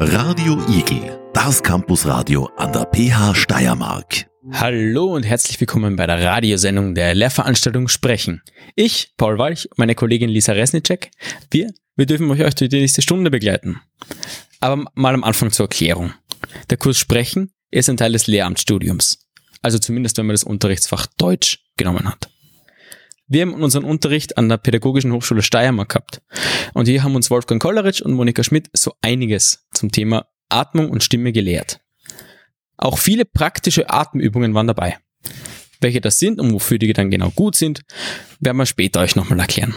Radio Igel, das Campusradio an der PH Steiermark. Hallo und herzlich willkommen bei der Radiosendung der Lehrveranstaltung Sprechen. Ich, Paul Walch meine Kollegin Lisa Resnicek, wir, wir dürfen euch durch die nächste Stunde begleiten. Aber mal am Anfang zur Erklärung. Der Kurs Sprechen ist ein Teil des Lehramtsstudiums. Also zumindest, wenn man das Unterrichtsfach Deutsch genommen hat. Wir haben unseren Unterricht an der Pädagogischen Hochschule Steiermark gehabt. Und hier haben uns Wolfgang Kolleritsch und Monika Schmidt so einiges zum Thema Atmung und Stimme gelehrt. Auch viele praktische Atemübungen waren dabei. Welche das sind und wofür die dann genau gut sind, werden wir später euch nochmal erklären.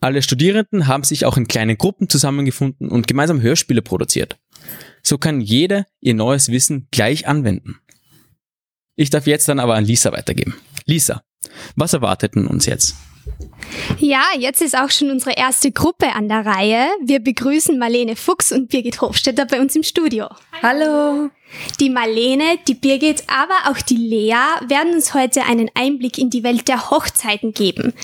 Alle Studierenden haben sich auch in kleinen Gruppen zusammengefunden und gemeinsam Hörspiele produziert. So kann jeder ihr neues Wissen gleich anwenden. Ich darf jetzt dann aber an Lisa weitergeben. Lisa, was erwartet denn uns jetzt? Ja, jetzt ist auch schon unsere erste Gruppe an der Reihe. Wir begrüßen Marlene Fuchs und Birgit Hofstetter bei uns im Studio. Hallo. Die Marlene, die Birgit, aber auch die Lea werden uns heute einen Einblick in die Welt der Hochzeiten geben.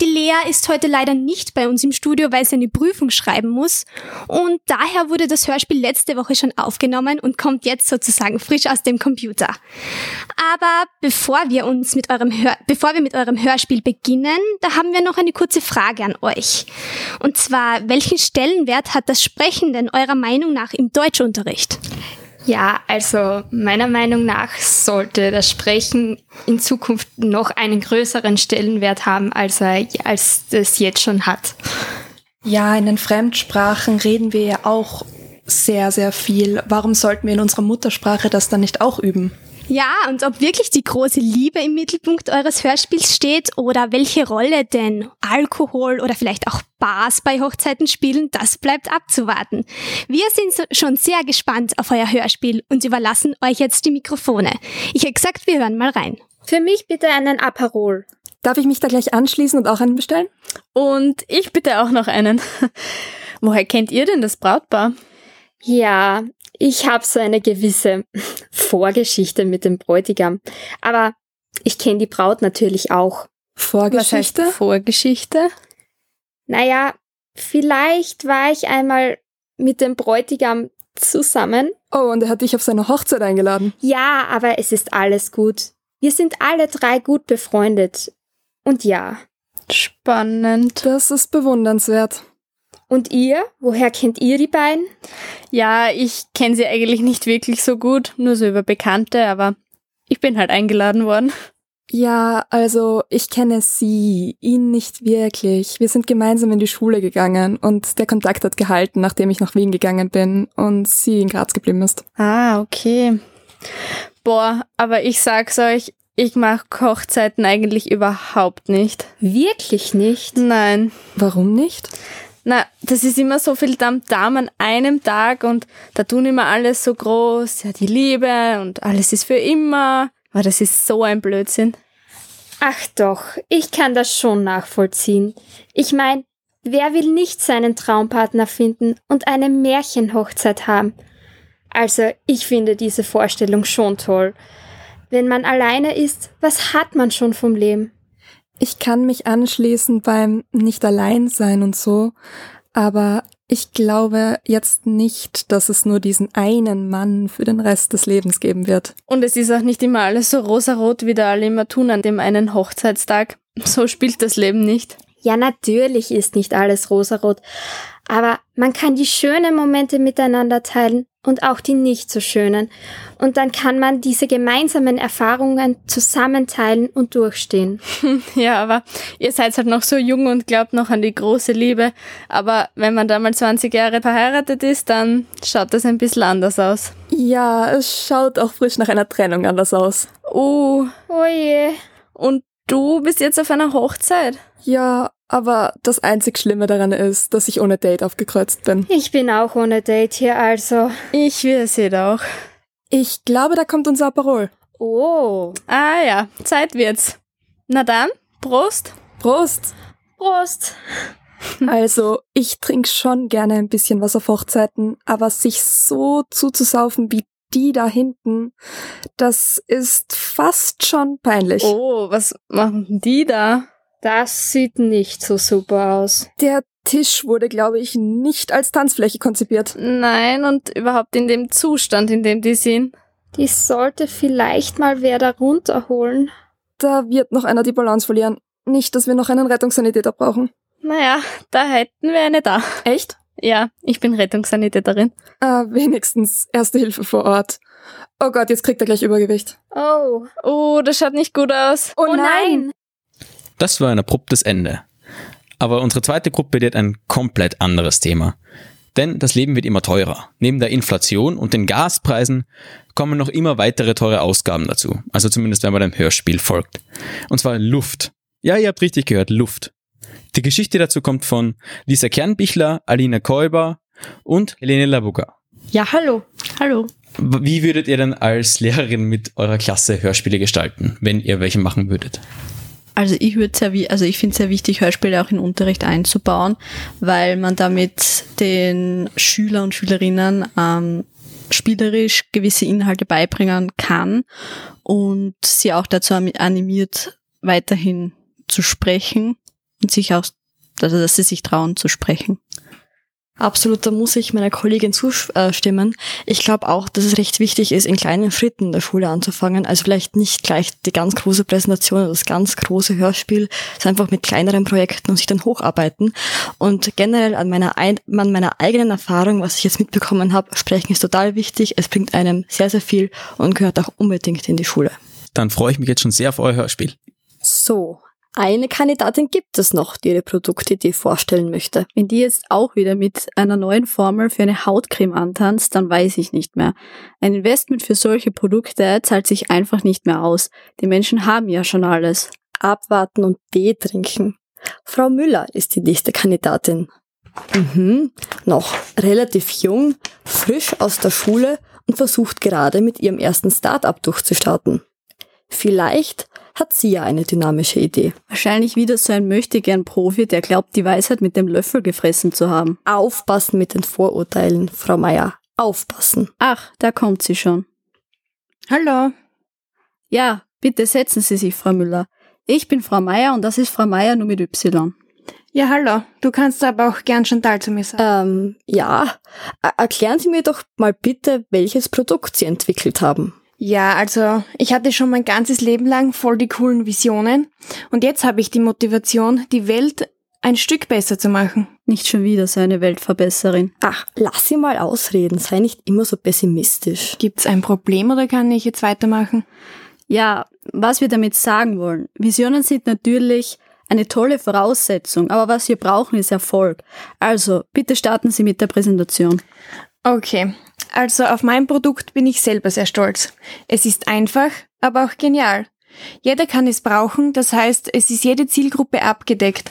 Die Lea ist heute leider nicht bei uns im Studio, weil sie eine Prüfung schreiben muss. Und daher wurde das Hörspiel letzte Woche schon aufgenommen und kommt jetzt sozusagen frisch aus dem Computer. Aber bevor wir uns mit eurem Hör bevor wir mit eurem Hörspiel beginnen, da haben wir noch eine kurze Frage an euch. Und zwar, welchen Stellenwert hat das Sprechen denn eurer Meinung nach im Deutschunterricht? Ja, also meiner Meinung nach sollte das Sprechen in Zukunft noch einen größeren Stellenwert haben, als er als das jetzt schon hat. Ja, in den Fremdsprachen reden wir ja auch sehr, sehr viel. Warum sollten wir in unserer Muttersprache das dann nicht auch üben? Ja, und ob wirklich die große Liebe im Mittelpunkt eures Hörspiels steht oder welche Rolle denn Alkohol oder vielleicht auch Bars bei Hochzeiten spielen, das bleibt abzuwarten. Wir sind schon sehr gespannt auf euer Hörspiel und überlassen euch jetzt die Mikrofone. Ich hätte gesagt, wir hören mal rein. Für mich bitte einen Aperol. Darf ich mich da gleich anschließen und auch einen bestellen? Und ich bitte auch noch einen. Woher kennt ihr denn das Brautpaar? Ja, ich habe so eine gewisse Vorgeschichte mit dem Bräutigam. Aber ich kenne die Braut natürlich auch. Vorgeschichte? Was heißt Vorgeschichte? Naja, vielleicht war ich einmal mit dem Bräutigam zusammen. Oh, und er hat dich auf seine Hochzeit eingeladen. Ja, aber es ist alles gut. Wir sind alle drei gut befreundet. Und ja. Spannend. Das ist bewundernswert. Und ihr? Woher kennt ihr die beiden? Ja, ich kenne sie eigentlich nicht wirklich so gut, nur so über Bekannte, aber ich bin halt eingeladen worden. Ja, also ich kenne sie, ihn nicht wirklich. Wir sind gemeinsam in die Schule gegangen und der Kontakt hat gehalten, nachdem ich nach Wien gegangen bin und sie in Graz geblieben ist. Ah, okay. Boah, aber ich sag's euch, ich mache Hochzeiten eigentlich überhaupt nicht. Wirklich nicht? Nein. Warum nicht? Na, das ist immer so viel Tamtam an einem Tag und da tun immer alles so groß, ja, die Liebe und alles ist für immer. Aber das ist so ein Blödsinn. Ach doch, ich kann das schon nachvollziehen. Ich mein, wer will nicht seinen Traumpartner finden und eine Märchenhochzeit haben? Also, ich finde diese Vorstellung schon toll. Wenn man alleine ist, was hat man schon vom Leben? Ich kann mich anschließen beim nicht allein sein und so, aber ich glaube jetzt nicht, dass es nur diesen einen Mann für den Rest des Lebens geben wird. Und es ist auch nicht immer alles so rosarot, wie da alle immer tun an dem einen Hochzeitstag. So spielt das Leben nicht. Ja, natürlich ist nicht alles rosarot, aber man kann die schönen Momente miteinander teilen und auch die nicht so schönen. Und dann kann man diese gemeinsamen Erfahrungen zusammenteilen und durchstehen. Ja, aber ihr seid halt noch so jung und glaubt noch an die große Liebe. Aber wenn man da mal 20 Jahre verheiratet ist, dann schaut das ein bisschen anders aus. Ja, es schaut auch frisch nach einer Trennung anders aus. Oh, oh je. Und du bist jetzt auf einer Hochzeit? Ja, aber das einzig Schlimme daran ist, dass ich ohne Date aufgekreuzt bin. Ich bin auch ohne Date hier, also. Ich wir seht auch. Ich glaube, da kommt unser Aperol. Oh. Ah ja, Zeit wird's. Na dann, Prost. Prost. Prost. Also, ich trinke schon gerne ein bisschen was auf Hochzeiten, aber sich so zuzusaufen wie die da hinten, das ist fast schon peinlich. Oh, was machen die da? Das sieht nicht so super aus. Der Tisch wurde, glaube ich, nicht als Tanzfläche konzipiert. Nein, und überhaupt in dem Zustand, in dem die sind. Die sollte vielleicht mal wer da runterholen. Da wird noch einer die Balance verlieren. Nicht, dass wir noch einen Rettungssanitäter brauchen. Naja, da hätten wir eine da. Echt? Ja, ich bin Rettungssanitäterin. Ah, wenigstens Erste Hilfe vor Ort. Oh Gott, jetzt kriegt er gleich Übergewicht. Oh. Oh, das schaut nicht gut aus. Oh, nein! Das war ein abruptes Ende. Aber unsere zweite Gruppe wird ein komplett anderes Thema. Denn das Leben wird immer teurer. Neben der Inflation und den Gaspreisen kommen noch immer weitere teure Ausgaben dazu. Also zumindest wenn man dem Hörspiel folgt. Und zwar Luft. Ja, ihr habt richtig gehört, Luft. Die Geschichte dazu kommt von Lisa Kernbichler, Alina Käuber und Helene Labuga. Ja, hallo. Hallo. Wie würdet ihr denn als Lehrerin mit eurer Klasse Hörspiele gestalten, wenn ihr welche machen würdet? Also ich würde sehr, also ich finde es sehr wichtig, Hörspiele auch in Unterricht einzubauen, weil man damit den Schüler und Schülerinnen ähm, spielerisch gewisse Inhalte beibringen kann und sie auch dazu animiert, weiterhin zu sprechen und sich auch, also dass sie sich trauen zu sprechen. Absolut, da muss ich meiner Kollegin zustimmen. Ich glaube auch, dass es recht wichtig ist, in kleinen Schritten in der Schule anzufangen. Also vielleicht nicht gleich die ganz große Präsentation oder das ganz große Hörspiel, sondern einfach mit kleineren Projekten und sich dann hocharbeiten. Und generell an meiner, ein an meiner eigenen Erfahrung, was ich jetzt mitbekommen habe, sprechen ist total wichtig. Es bringt einem sehr, sehr viel und gehört auch unbedingt in die Schule. Dann freue ich mich jetzt schon sehr auf euer Hörspiel. So, eine Kandidatin gibt es noch, die ihre Produktidee vorstellen möchte. Wenn die jetzt auch wieder mit einer neuen Formel für eine Hautcreme antanzt, dann weiß ich nicht mehr. Ein Investment für solche Produkte zahlt sich einfach nicht mehr aus. Die Menschen haben ja schon alles. Abwarten und Tee trinken. Frau Müller ist die nächste Kandidatin. Mhm, noch relativ jung, frisch aus der Schule und versucht gerade mit ihrem ersten Start-up durchzustarten. Vielleicht hat sie ja eine dynamische Idee. Wahrscheinlich wieder so ein Möchtegern-Profi, der glaubt, die Weisheit mit dem Löffel gefressen zu haben. Aufpassen mit den Vorurteilen, Frau Meier. Aufpassen. Ach, da kommt sie schon. Hallo. Ja, bitte setzen Sie sich, Frau Müller. Ich bin Frau Meier und das ist Frau Meier nur mit Y. Ja, hallo. Du kannst aber auch gern Chantal zu mir sagen. Ähm, ja. Er erklären Sie mir doch mal bitte, welches Produkt Sie entwickelt haben. Ja, also ich hatte schon mein ganzes Leben lang voll die coolen Visionen und jetzt habe ich die Motivation, die Welt ein Stück besser zu machen. Nicht schon wieder so eine Weltverbesserin. Ach, lass sie mal ausreden, sei nicht immer so pessimistisch. Gibt's ein Problem oder kann ich jetzt weitermachen? Ja, was wir damit sagen wollen. Visionen sind natürlich eine tolle Voraussetzung, aber was wir brauchen ist Erfolg. Also, bitte starten Sie mit der Präsentation. Okay, also auf mein Produkt bin ich selber sehr stolz. Es ist einfach, aber auch genial. Jeder kann es brauchen, das heißt, es ist jede Zielgruppe abgedeckt.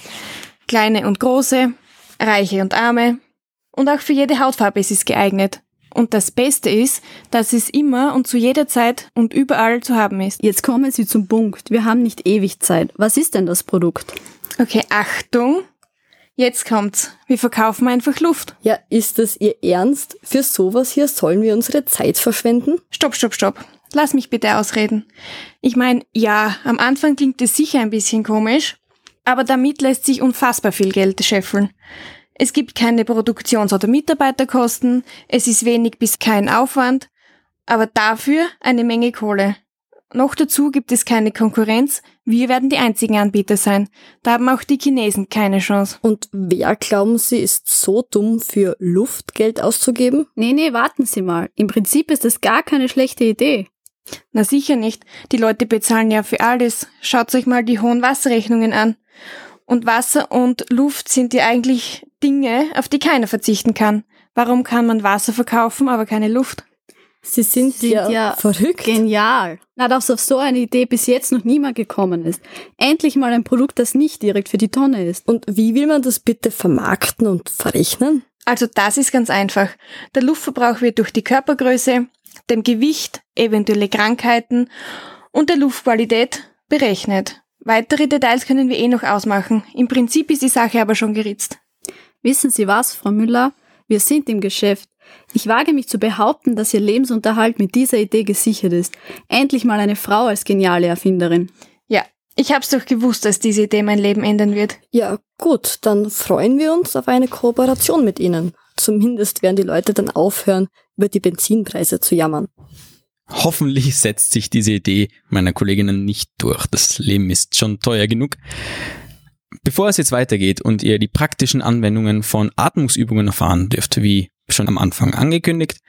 Kleine und große, reiche und arme. Und auch für jede Hautfarbe ist es geeignet. Und das Beste ist, dass es immer und zu jeder Zeit und überall zu haben ist. Jetzt kommen Sie zum Punkt. Wir haben nicht ewig Zeit. Was ist denn das Produkt? Okay, Achtung. Jetzt kommt's. Wir verkaufen einfach Luft. Ja, ist das Ihr Ernst? Für sowas hier sollen wir unsere Zeit verschwenden? Stopp, stopp, stopp. Lass mich bitte ausreden. Ich meine, ja, am Anfang klingt es sicher ein bisschen komisch, aber damit lässt sich unfassbar viel Geld scheffeln. Es gibt keine Produktions- oder Mitarbeiterkosten, es ist wenig bis kein Aufwand, aber dafür eine Menge Kohle. Noch dazu gibt es keine Konkurrenz, wir werden die einzigen Anbieter sein. Da haben auch die Chinesen keine Chance. Und wer glauben Sie ist so dumm für Luft Geld auszugeben? Nee, nee, warten Sie mal. Im Prinzip ist das gar keine schlechte Idee. Na sicher nicht. Die Leute bezahlen ja für alles. Schaut euch mal die hohen Wasserrechnungen an. Und Wasser und Luft sind ja eigentlich Dinge, auf die keiner verzichten kann. Warum kann man Wasser verkaufen, aber keine Luft? Sie sind, Sind ja, ja verrückt. Genial. Na, dass auf so eine Idee bis jetzt noch niemand gekommen ist. Endlich mal ein Produkt, das nicht direkt für die Tonne ist. Und wie will man das bitte vermarkten und verrechnen? Also das ist ganz einfach. Der Luftverbrauch wird durch die Körpergröße, dem Gewicht, eventuelle Krankheiten und der Luftqualität berechnet. Weitere Details können wir eh noch ausmachen. Im Prinzip ist die Sache aber schon geritzt. Wissen Sie was, Frau Müller? Wir sind im Geschäft. Ich wage mich zu behaupten, dass Ihr Lebensunterhalt mit dieser Idee gesichert ist. Endlich mal eine Frau als geniale Erfinderin. Ja, Ich hab's doch gewusst, dass diese Idee mein Leben ändern wird. Ja, gut, dann freuen wir uns auf eine Kooperation mit Ihnen. Zumindest werden die Leute dann aufhören, über die Benzinpreise zu jammern. Hoffentlich setzt sich diese Idee meiner Kolleginnen nicht durch. Das Leben ist schon teuer genug. Bevor es jetzt weitergeht und ihr die praktischen Anwendungen von Atmungsübungen erfahren dürft, wie schon am Anfang angekündigt,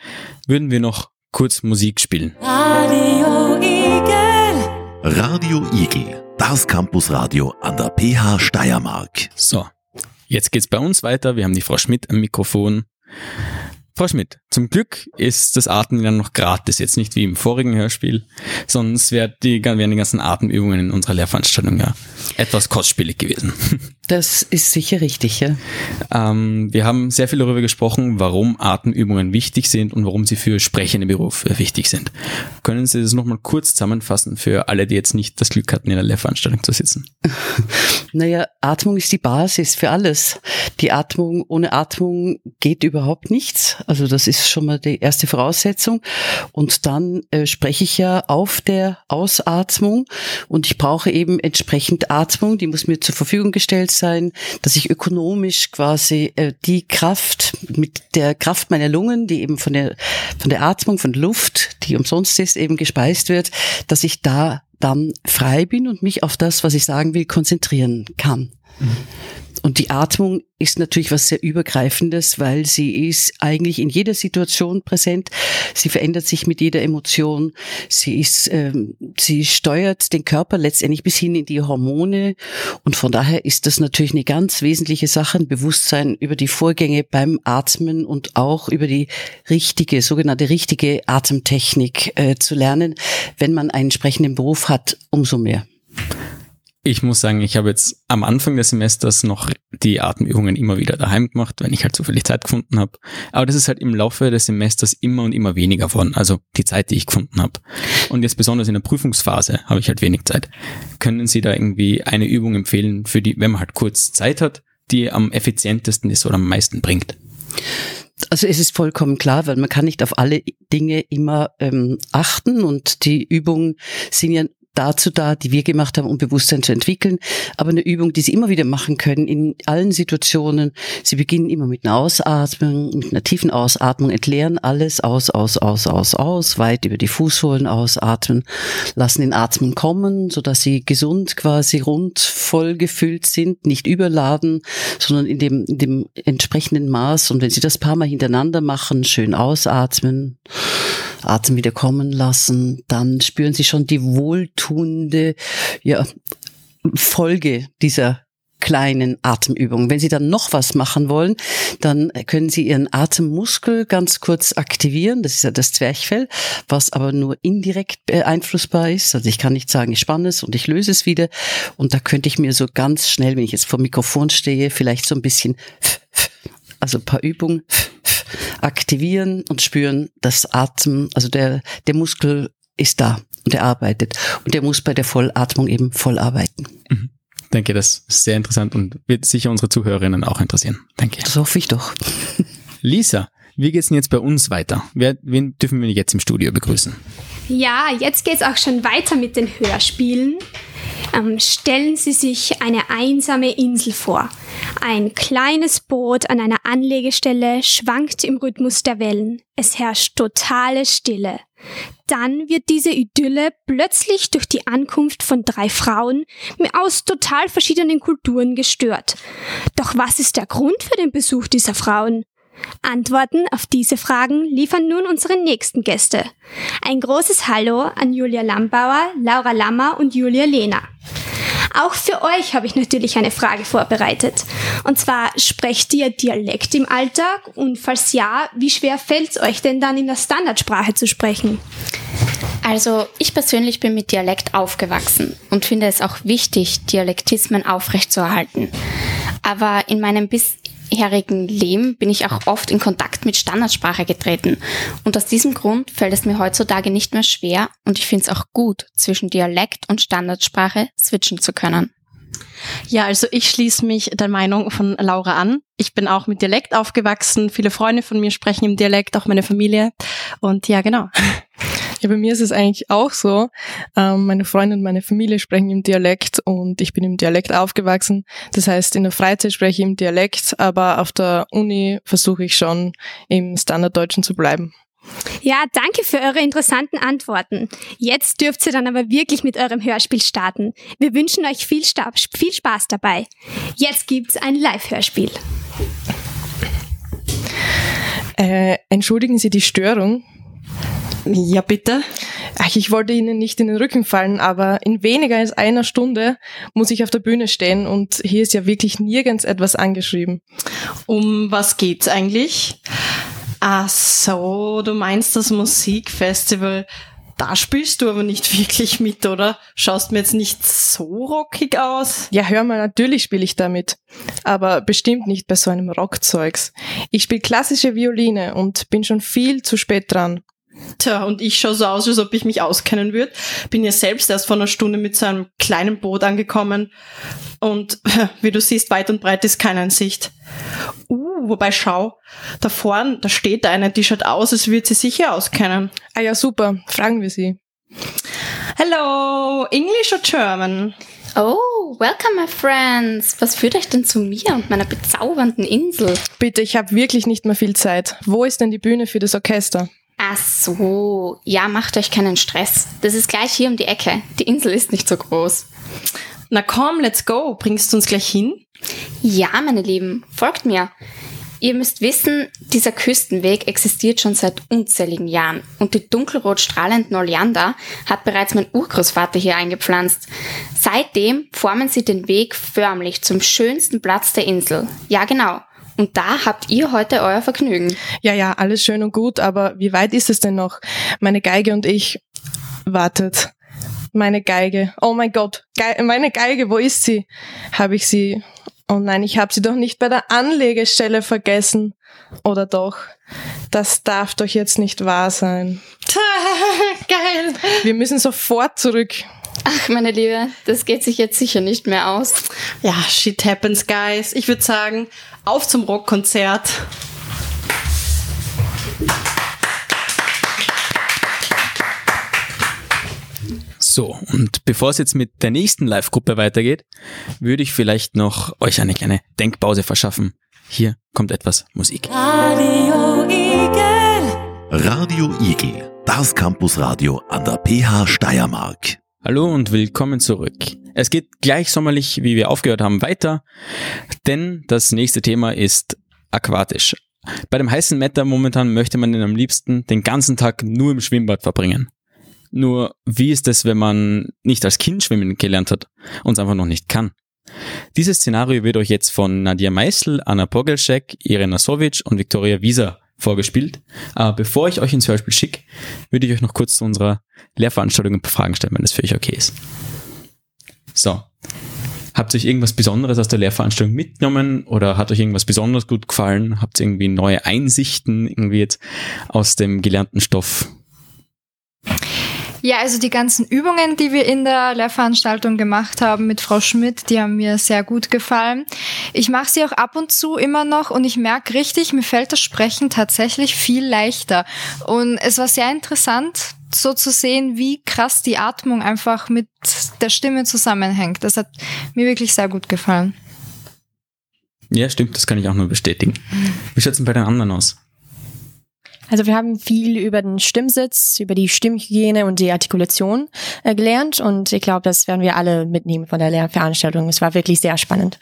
würden wir noch kurz Musik spielen. Radio Igel. Radio Igel, das Campusradio an der PH Steiermark. So, jetzt geht's bei uns weiter. Wir haben die Frau Schmidt am Mikrofon. Frau Schmidt, zum Glück ist das Atmen dann noch gratis, jetzt nicht wie im vorigen Hörspiel, sonst wären die, wären die ganzen Atemübungen in unserer Lehrveranstaltung ja etwas kostspielig gewesen. Das ist sicher richtig, ja. Ähm, wir haben sehr viel darüber gesprochen, warum Atemübungen wichtig sind und warum sie für sprechende Berufe wichtig sind. Können Sie das nochmal kurz zusammenfassen für alle, die jetzt nicht das Glück hatten, in der Lehrveranstaltung zu sitzen? Naja, Atmung ist die Basis für alles. Die Atmung, ohne Atmung geht überhaupt nichts. Also das ist schon mal die erste Voraussetzung. Und dann äh, spreche ich ja auf der Ausatmung und ich brauche eben entsprechend Atmung, die muss mir zur Verfügung gestellt sein, dass ich ökonomisch quasi äh, die Kraft mit der Kraft meiner Lungen, die eben von der von der Atmung, von Luft, die umsonst ist, eben gespeist wird, dass ich da dann frei bin und mich auf das, was ich sagen will, konzentrieren kann. Und die Atmung ist natürlich was sehr Übergreifendes, weil sie ist eigentlich in jeder Situation präsent. Sie verändert sich mit jeder Emotion. Sie ist, ähm, sie steuert den Körper letztendlich bis hin in die Hormone. Und von daher ist das natürlich eine ganz wesentliche Sache, ein Bewusstsein über die Vorgänge beim Atmen und auch über die richtige, sogenannte richtige Atemtechnik äh, zu lernen. Wenn man einen entsprechenden Beruf hat, umso mehr. Ich muss sagen, ich habe jetzt am Anfang des Semesters noch die Atemübungen immer wieder daheim gemacht, wenn ich halt zufällig Zeit gefunden habe. Aber das ist halt im Laufe des Semesters immer und immer weniger geworden, also die Zeit, die ich gefunden habe. Und jetzt besonders in der Prüfungsphase habe ich halt wenig Zeit. Können Sie da irgendwie eine Übung empfehlen, für die, wenn man halt kurz Zeit hat, die am effizientesten ist oder am meisten bringt? Also es ist vollkommen klar, weil man kann nicht auf alle Dinge immer ähm, achten und die Übungen sind ja dazu da, die wir gemacht haben, um Bewusstsein zu entwickeln. Aber eine Übung, die Sie immer wieder machen können in allen Situationen. Sie beginnen immer mit einer Ausatmung, mit einer tiefen Ausatmung, entleeren alles aus, aus, aus, aus, aus, weit über die Fußsohlen ausatmen, lassen den Atmen kommen, so dass Sie gesund quasi rund voll gefüllt sind, nicht überladen, sondern in dem, in dem entsprechenden Maß. Und wenn Sie das paar Mal hintereinander machen, schön ausatmen, Atem wieder kommen lassen, dann spüren Sie schon die wohltuende ja, Folge dieser kleinen Atemübung. Wenn Sie dann noch was machen wollen, dann können Sie Ihren Atemmuskel ganz kurz aktivieren. Das ist ja das Zwerchfell, was aber nur indirekt beeinflussbar ist. Also ich kann nicht sagen, ich spanne es und ich löse es wieder. Und da könnte ich mir so ganz schnell, wenn ich jetzt vor Mikrofon stehe, vielleicht so ein bisschen, also ein paar Übungen aktivieren und spüren, das Atem, also der, der Muskel ist da und er arbeitet. Und der muss bei der Vollatmung eben voll arbeiten. Mhm. Ich denke, das ist sehr interessant und wird sicher unsere Zuhörerinnen auch interessieren. Danke. Das hoffe ich doch. Lisa, wie geht's denn jetzt bei uns weiter? Wer, wen dürfen wir jetzt im Studio begrüßen? Ja, jetzt geht's auch schon weiter mit den Hörspielen. Ähm, stellen Sie sich eine einsame Insel vor. Ein kleines Boot an einer Anlegestelle schwankt im Rhythmus der Wellen. Es herrscht totale Stille. Dann wird diese Idylle plötzlich durch die Ankunft von drei Frauen aus total verschiedenen Kulturen gestört. Doch was ist der Grund für den Besuch dieser Frauen? Antworten auf diese Fragen liefern nun unsere nächsten Gäste. Ein großes Hallo an Julia Lambauer, Laura Lammer und Julia Lehner. Auch für euch habe ich natürlich eine Frage vorbereitet. Und zwar, sprecht ihr Dialekt im Alltag? Und falls ja, wie schwer fällt es euch denn dann in der Standardsprache zu sprechen? Also ich persönlich bin mit Dialekt aufgewachsen und finde es auch wichtig, Dialektismen aufrechtzuerhalten. Aber in meinem bis vorherigen Leben bin ich auch oft in Kontakt mit Standardsprache getreten. Und aus diesem Grund fällt es mir heutzutage nicht mehr schwer und ich finde es auch gut, zwischen Dialekt und Standardsprache switchen zu können. Ja, also ich schließe mich der Meinung von Laura an. Ich bin auch mit Dialekt aufgewachsen. Viele Freunde von mir sprechen im Dialekt, auch meine Familie. Und ja, genau. Ja, bei mir ist es eigentlich auch so. Ähm, meine Freunde und meine Familie sprechen im Dialekt und ich bin im Dialekt aufgewachsen. Das heißt, in der Freizeit spreche ich im Dialekt, aber auf der Uni versuche ich schon im Standarddeutschen zu bleiben. Ja, danke für eure interessanten Antworten. Jetzt dürft ihr dann aber wirklich mit eurem Hörspiel starten. Wir wünschen euch viel, Sta viel Spaß dabei. Jetzt gibt's ein Live-Hörspiel. Äh, entschuldigen Sie die Störung. Ja, bitte. Ach, ich wollte Ihnen nicht in den Rücken fallen, aber in weniger als einer Stunde muss ich auf der Bühne stehen und hier ist ja wirklich nirgends etwas angeschrieben. Um was geht's eigentlich? Ach so, du meinst das Musikfestival. Da spielst du aber nicht wirklich mit, oder? Schaust mir jetzt nicht so rockig aus? Ja, hör mal, natürlich spiele ich damit. Aber bestimmt nicht bei so einem Rockzeugs. Ich spiele klassische Violine und bin schon viel zu spät dran. Tja, und ich schaue so aus, als ob ich mich auskennen würde. Bin ja selbst erst vor einer Stunde mit so einem kleinen Boot angekommen. Und wie du siehst, weit und breit ist keine in Sicht. Uh, wobei schau, da vorne, da steht eine, die schaut aus, als würde sie sicher auskennen. Ah ja, super. Fragen wir sie. Hello, English or German? Oh, welcome my friends. Was führt euch denn zu mir und meiner bezaubernden Insel? Bitte, ich habe wirklich nicht mehr viel Zeit. Wo ist denn die Bühne für das Orchester? Ach so, ja, macht euch keinen Stress. Das ist gleich hier um die Ecke. Die Insel ist nicht so groß. Na komm, let's go. Bringst du uns gleich hin? Ja, meine Lieben, folgt mir. Ihr müsst wissen, dieser Küstenweg existiert schon seit unzähligen Jahren und die dunkelrot strahlenden Oleander hat bereits mein Urgroßvater hier eingepflanzt. Seitdem formen sie den Weg förmlich zum schönsten Platz der Insel. Ja, genau. Und da habt ihr heute euer Vergnügen. Ja, ja, alles schön und gut, aber wie weit ist es denn noch? Meine Geige und ich. Wartet. Meine Geige. Oh mein Gott. Ge meine Geige, wo ist sie? Habe ich sie. Oh nein, ich habe sie doch nicht bei der Anlegestelle vergessen. Oder doch? Das darf doch jetzt nicht wahr sein. Geil. Wir müssen sofort zurück. Ach, meine Liebe, das geht sich jetzt sicher nicht mehr aus. Ja, shit happens, guys. Ich würde sagen, auf zum Rockkonzert. So, und bevor es jetzt mit der nächsten Live-Gruppe weitergeht, würde ich vielleicht noch euch eine kleine Denkpause verschaffen. Hier kommt etwas Musik. Radio Igel. Radio Igel, das Campusradio an der PH Steiermark. Hallo und willkommen zurück. Es geht gleich sommerlich, wie wir aufgehört haben, weiter, denn das nächste Thema ist aquatisch. Bei dem heißen Wetter momentan möchte man den am liebsten den ganzen Tag nur im Schwimmbad verbringen. Nur wie ist es, wenn man nicht als Kind schwimmen gelernt hat und es einfach noch nicht kann? Dieses Szenario wird euch jetzt von Nadia Meißel, Anna Pogelschek, Irena Sovic und Viktoria Wieser vorgespielt. Aber bevor ich euch ins Hörspiel schicke, würde ich euch noch kurz zu unserer Lehrveranstaltung ein paar Fragen stellen, wenn das für euch okay ist. So. Habt ihr euch irgendwas Besonderes aus der Lehrveranstaltung mitgenommen oder hat euch irgendwas besonders gut gefallen? Habt ihr irgendwie neue Einsichten irgendwie jetzt aus dem gelernten Stoff? Ja, also die ganzen Übungen, die wir in der Lehrveranstaltung gemacht haben mit Frau Schmidt, die haben mir sehr gut gefallen. Ich mache sie auch ab und zu immer noch und ich merke richtig, mir fällt das Sprechen tatsächlich viel leichter. Und es war sehr interessant, so zu sehen, wie krass die Atmung einfach mit der Stimme zusammenhängt. Das hat mir wirklich sehr gut gefallen. Ja, stimmt, das kann ich auch nur bestätigen. Wie schaut es denn bei den anderen aus? Also wir haben viel über den Stimmsitz, über die Stimmhygiene und die Artikulation äh, gelernt und ich glaube, das werden wir alle mitnehmen von der Lehrveranstaltung. Es war wirklich sehr spannend.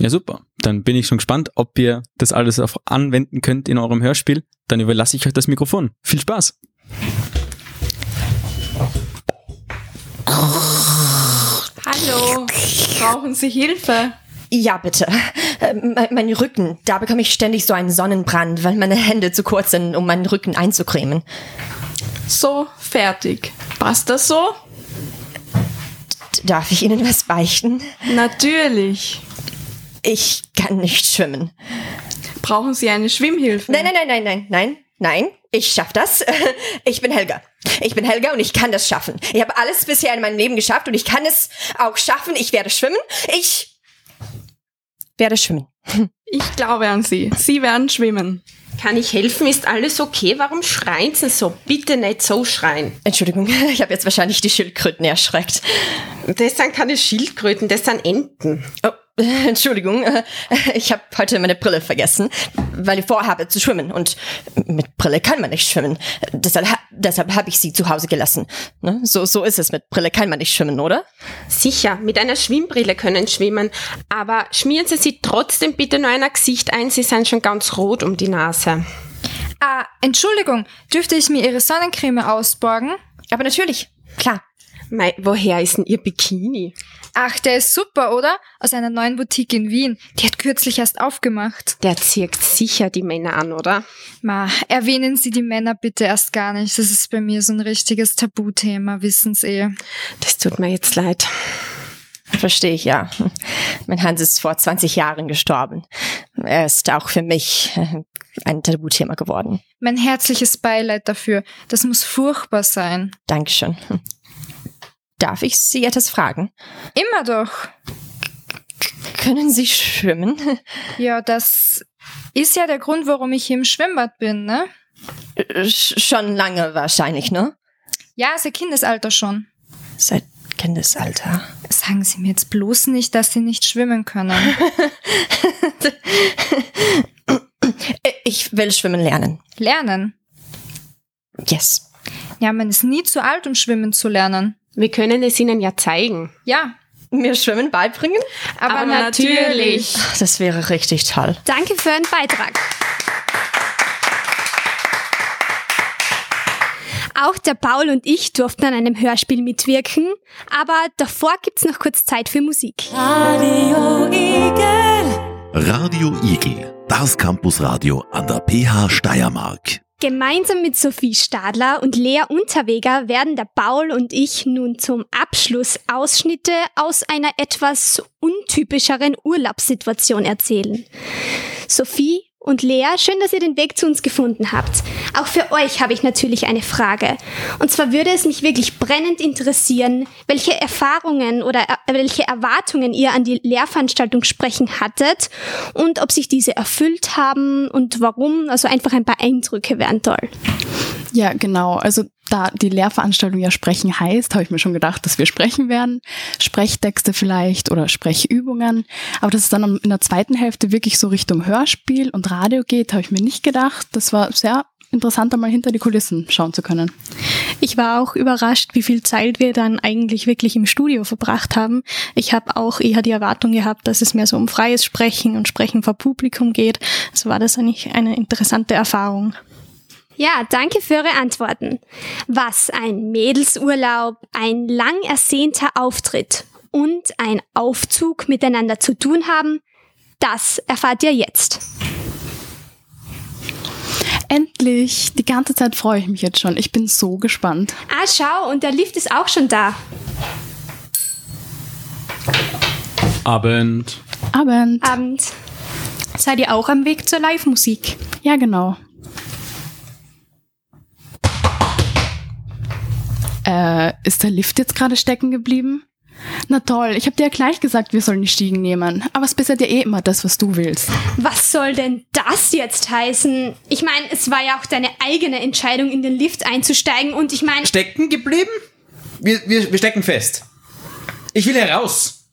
Ja, super. Dann bin ich schon gespannt, ob ihr das alles auch anwenden könnt in eurem Hörspiel. Dann überlasse ich euch das Mikrofon. Viel Spaß! Hallo, brauchen Sie Hilfe? Ja, bitte. Äh, mein, mein Rücken, da bekomme ich ständig so einen Sonnenbrand, weil meine Hände zu kurz sind, um meinen Rücken einzucremen. So, fertig. Passt das so? Darf ich Ihnen was beichten? Natürlich. Ich kann nicht schwimmen. Brauchen Sie eine Schwimmhilfe? Nein, nein, nein, nein, nein, nein, nein. Ich schaff das. Ich bin Helga. Ich bin Helga und ich kann das schaffen. Ich habe alles bisher in meinem Leben geschafft und ich kann es auch schaffen. Ich werde schwimmen. Ich werde schwimmen. Ich glaube an Sie. Sie werden schwimmen. Kann ich helfen? Ist alles okay? Warum schreien Sie so? Bitte nicht so schreien. Entschuldigung, ich habe jetzt wahrscheinlich die Schildkröten erschreckt. Das sind keine Schildkröten, das sind Enten. Oh, Entschuldigung, ich habe heute meine Brille vergessen, weil ich vorhabe zu schwimmen und mit Brille kann man nicht schwimmen. Deshalb, deshalb habe ich sie zu Hause gelassen. Ne? So, so ist es, mit Brille kann man nicht schwimmen, oder? Sicher, mit einer Schwimmbrille können schwimmen, aber schmieren Sie sie trotzdem bitte nur ein Gesicht ein, Sie sind schon ganz rot um die Nase. Ah, Entschuldigung, dürfte ich mir Ihre Sonnencreme ausborgen? Aber natürlich, klar. Mei, woher ist denn Ihr Bikini? Ach, der ist super, oder? Aus einer neuen Boutique in Wien. Die hat kürzlich erst aufgemacht. Der zirkt sicher die Männer an, oder? Ma, erwähnen Sie die Männer bitte erst gar nicht. Das ist bei mir so ein richtiges Tabuthema, wissen Sie eh. Das tut mir jetzt leid. Verstehe ich, ja. Mein Hans ist vor 20 Jahren gestorben. Er ist auch für mich ein Tabuthema geworden. Mein herzliches Beileid dafür. Das muss furchtbar sein. Dankeschön. Darf ich Sie etwas fragen? Immer doch. Können Sie schwimmen? Ja, das ist ja der Grund, warum ich hier im Schwimmbad bin, ne? Schon lange wahrscheinlich, ne? Ja, seit Kindesalter schon. Seit Kindesalter. Sagen Sie mir jetzt bloß nicht, dass Sie nicht schwimmen können. ich will schwimmen lernen. Lernen? Yes. Ja, man ist nie zu alt, um schwimmen zu lernen. Wir können es Ihnen ja zeigen. Ja. Mir Schwimmen beibringen? Aber, Aber natürlich. Das wäre richtig toll. Danke für Ihren Beitrag. Auch der Paul und ich durften an einem Hörspiel mitwirken, aber davor gibt's noch kurz Zeit für Musik. Radio Igel. Radio Igel, das Campusradio an der PH Steiermark. Gemeinsam mit Sophie Stadler und Lea Unterweger werden der Paul und ich nun zum Abschluss Ausschnitte aus einer etwas untypischeren Urlaubssituation erzählen. Sophie und Lea, schön, dass ihr den Weg zu uns gefunden habt. Auch für euch habe ich natürlich eine Frage. Und zwar würde es mich wirklich brennend interessieren, welche Erfahrungen oder er welche Erwartungen ihr an die Lehrveranstaltung sprechen hattet und ob sich diese erfüllt haben und warum. Also einfach ein paar Eindrücke wären toll. Ja, genau. Also da die Lehrveranstaltung ja sprechen heißt, habe ich mir schon gedacht, dass wir sprechen werden. Sprechtexte vielleicht oder Sprechübungen. Aber dass es dann in der zweiten Hälfte wirklich so Richtung Hörspiel und Radio geht, habe ich mir nicht gedacht. Das war sehr interessant, einmal hinter die Kulissen schauen zu können. Ich war auch überrascht, wie viel Zeit wir dann eigentlich wirklich im Studio verbracht haben. Ich habe auch eher die Erwartung gehabt, dass es mehr so um freies Sprechen und Sprechen vor Publikum geht. So war das eigentlich eine interessante Erfahrung. Ja, danke für Ihre Antworten. Was ein Mädelsurlaub, ein lang ersehnter Auftritt und ein Aufzug miteinander zu tun haben, das erfahrt ihr jetzt. Endlich! Die ganze Zeit freue ich mich jetzt schon. Ich bin so gespannt. Ah, schau, und der Lift ist auch schon da. Abend. Abend. Abend. Seid ihr auch am Weg zur Live-Musik? Ja, genau. Äh, ist der Lift jetzt gerade stecken geblieben? Na toll, ich habe dir ja gleich gesagt, wir sollen die Stiegen nehmen. Aber es ist ja eh immer das, was du willst. Was soll denn das jetzt heißen? Ich meine, es war ja auch deine eigene Entscheidung, in den Lift einzusteigen und ich meine... Stecken geblieben? Wir, wir, wir stecken fest. Ich will heraus.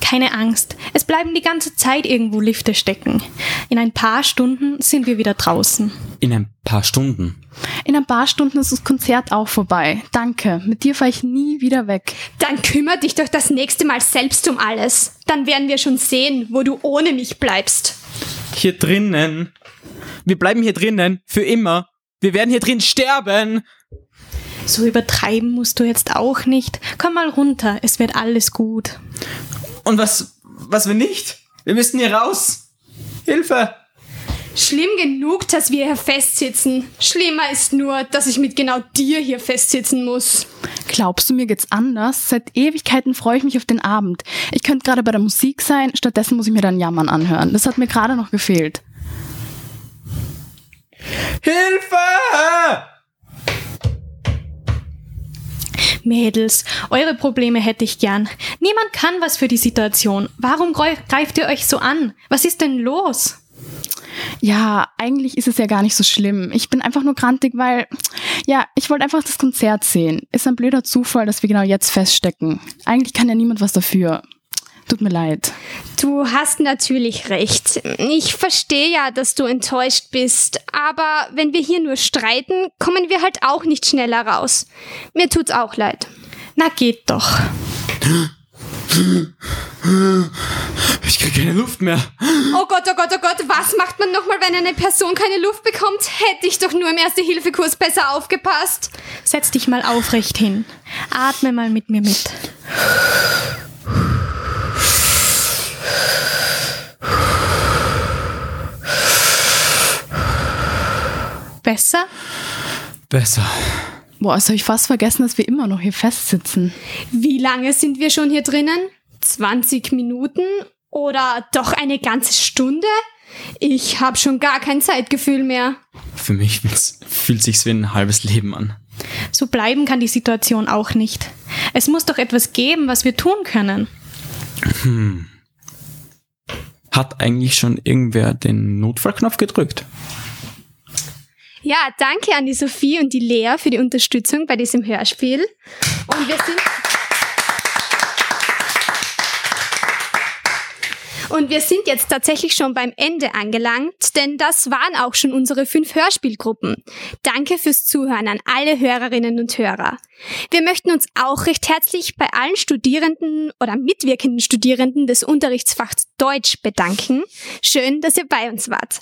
Keine Angst, es bleiben die ganze Zeit irgendwo Lifte stecken. In ein paar Stunden sind wir wieder draußen. In ein paar Stunden? In ein paar Stunden ist das Konzert auch vorbei. Danke, mit dir fahre ich nie wieder weg. Dann kümmere dich doch das nächste Mal selbst um alles. Dann werden wir schon sehen, wo du ohne mich bleibst. Hier drinnen. Wir bleiben hier drinnen. Für immer. Wir werden hier drin sterben. So übertreiben musst du jetzt auch nicht. Komm mal runter, es wird alles gut. Und was, was wir nicht? Wir müssen hier raus. Hilfe! Schlimm genug, dass wir hier festsitzen. Schlimmer ist nur, dass ich mit genau dir hier festsitzen muss. Glaubst du, mir geht's anders? Seit Ewigkeiten freue ich mich auf den Abend. Ich könnte gerade bei der Musik sein, stattdessen muss ich mir dann Jammern anhören. Das hat mir gerade noch gefehlt. Hilfe! Mädels, eure Probleme hätte ich gern. Niemand kann was für die Situation. Warum greift ihr euch so an? Was ist denn los? Ja, eigentlich ist es ja gar nicht so schlimm. Ich bin einfach nur grantig, weil, ja, ich wollte einfach das Konzert sehen. Ist ein blöder Zufall, dass wir genau jetzt feststecken. Eigentlich kann ja niemand was dafür. Tut mir leid. Du hast natürlich recht. Ich verstehe ja, dass du enttäuscht bist, aber wenn wir hier nur streiten, kommen wir halt auch nicht schneller raus. Mir tut's auch leid. Na geht doch. Ich kriege keine Luft mehr. Oh Gott, oh Gott, oh Gott, was macht man nochmal, wenn eine Person keine Luft bekommt? Hätte ich doch nur im Erste-Hilfe-Kurs besser aufgepasst. Setz dich mal aufrecht hin. Atme mal mit mir mit. Besser? Besser. Boah, jetzt habe ich fast vergessen, dass wir immer noch hier festsitzen. Wie lange sind wir schon hier drinnen? 20 Minuten? Oder doch eine ganze Stunde? Ich habe schon gar kein Zeitgefühl mehr. Für mich fühlt sich's wie ein halbes Leben an. So bleiben kann die Situation auch nicht. Es muss doch etwas geben, was wir tun können. Hm. Hat eigentlich schon irgendwer den Notfallknopf gedrückt? Ja, danke an die Sophie und die Lea für die Unterstützung bei diesem Hörspiel. Und wir sind. Und wir sind jetzt tatsächlich schon beim Ende angelangt, denn das waren auch schon unsere fünf Hörspielgruppen. Danke fürs Zuhören an alle Hörerinnen und Hörer. Wir möchten uns auch recht herzlich bei allen Studierenden oder mitwirkenden Studierenden des Unterrichtsfachs Deutsch bedanken. Schön, dass ihr bei uns wart.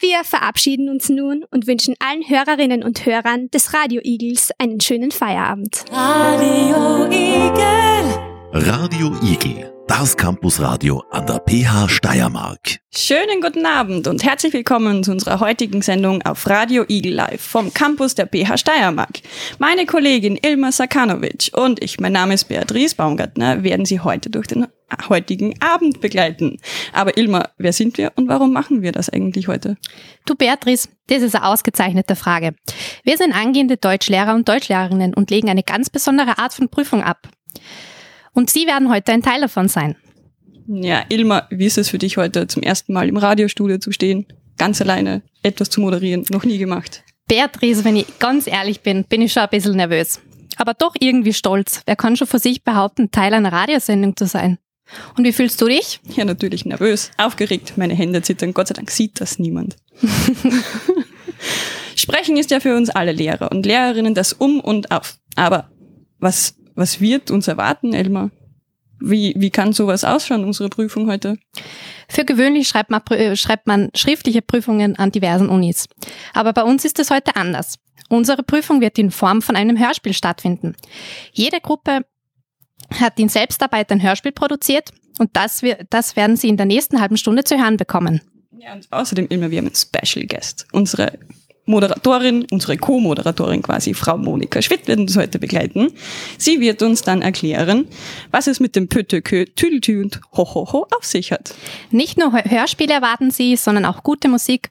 Wir verabschieden uns nun und wünschen allen Hörerinnen und Hörern des Radio Igels einen schönen Feierabend. Radio Igel. Radio Igel. Das Campusradio an der PH Steiermark. Schönen guten Abend und herzlich willkommen zu unserer heutigen Sendung auf Radio Eagle Live vom Campus der PH Steiermark. Meine Kollegin Ilma Sakanovic und ich, mein Name ist Beatrice Baumgartner, werden Sie heute durch den heutigen Abend begleiten. Aber Ilma, wer sind wir und warum machen wir das eigentlich heute? Du Beatrice, das ist eine ausgezeichnete Frage. Wir sind angehende Deutschlehrer und Deutschlehrerinnen und legen eine ganz besondere Art von Prüfung ab. Und Sie werden heute ein Teil davon sein. Ja, Ilma, wie ist es für dich heute zum ersten Mal im Radiostudio zu stehen? Ganz alleine etwas zu moderieren, noch nie gemacht. Beatrice, wenn ich ganz ehrlich bin, bin ich schon ein bisschen nervös. Aber doch irgendwie stolz. Wer kann schon für sich behaupten, Teil einer Radiosendung zu sein? Und wie fühlst du dich? Ja, natürlich nervös, aufgeregt, meine Hände zittern. Gott sei Dank sieht das niemand. Sprechen ist ja für uns alle Lehrer und Lehrerinnen das Um und Auf. Aber was, was wird uns erwarten, Elmar? Wie, wie kann sowas ausschauen, unsere Prüfung heute? Für gewöhnlich schreibt man, äh, schreibt man schriftliche Prüfungen an diversen Unis. Aber bei uns ist es heute anders. Unsere Prüfung wird in Form von einem Hörspiel stattfinden. Jede Gruppe hat in Selbstarbeit ein Hörspiel produziert und das, das werden Sie in der nächsten halben Stunde zu hören bekommen. Ja, und außerdem immer, wir haben einen Special Guest. Unsere Moderatorin, unsere Co-Moderatorin quasi, Frau Monika Schwitt, wird uns heute begleiten. Sie wird uns dann erklären, was es mit dem Pötökö, Tüdeltü und Hohoho auf sich hat. Nicht nur Hör- Hörspiele erwarten Sie, sondern auch gute Musik.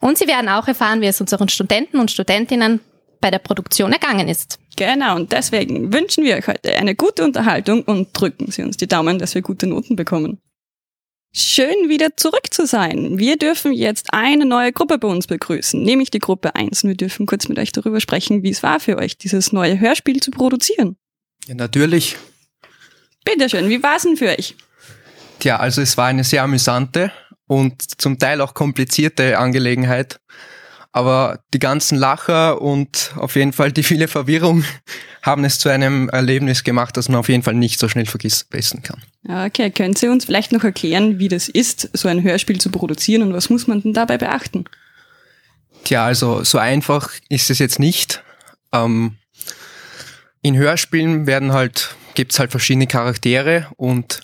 Und Sie werden auch erfahren, wie es unseren Studenten und Studentinnen bei der Produktion ergangen ist. Genau, und deswegen wünschen wir euch heute eine gute Unterhaltung und drücken Sie uns die Daumen, dass wir gute Noten bekommen. Schön wieder zurück zu sein. Wir dürfen jetzt eine neue Gruppe bei uns begrüßen, nämlich die Gruppe 1. Und wir dürfen kurz mit euch darüber sprechen, wie es war für euch, dieses neue Hörspiel zu produzieren. Ja, natürlich. Bitteschön, wie war es denn für euch? Tja, also es war eine sehr amüsante und zum Teil auch komplizierte Angelegenheit. Aber die ganzen Lacher und auf jeden Fall die viele Verwirrung haben es zu einem Erlebnis gemacht, das man auf jeden Fall nicht so schnell vergessen kann. Okay, können Sie uns vielleicht noch erklären, wie das ist, so ein Hörspiel zu produzieren und was muss man denn dabei beachten? Tja, also so einfach ist es jetzt nicht. Ähm, in Hörspielen werden halt, gibt's halt verschiedene Charaktere und